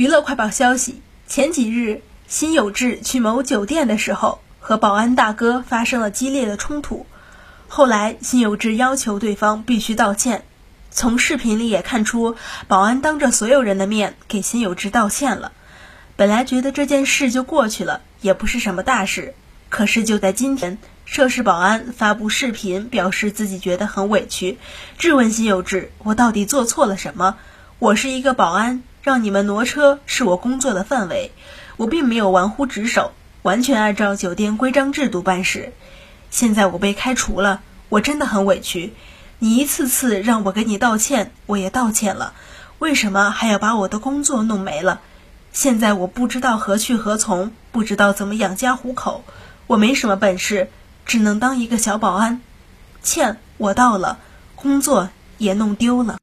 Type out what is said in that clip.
娱乐快报消息：前几日，辛有志去某酒店的时候，和保安大哥发生了激烈的冲突。后来，辛有志要求对方必须道歉。从视频里也看出，保安当着所有人的面给辛有志道歉了。本来觉得这件事就过去了，也不是什么大事。可是就在今天，涉事保安发布视频，表示自己觉得很委屈，质问辛有志：“我到底做错了什么？我是一个保安。”让你们挪车是我工作的范围，我并没有玩忽职守，完全按照酒店规章制度办事。现在我被开除了，我真的很委屈。你一次次让我给你道歉，我也道歉了，为什么还要把我的工作弄没了？现在我不知道何去何从，不知道怎么养家糊口，我没什么本事，只能当一个小保安。歉我道了，工作也弄丢了。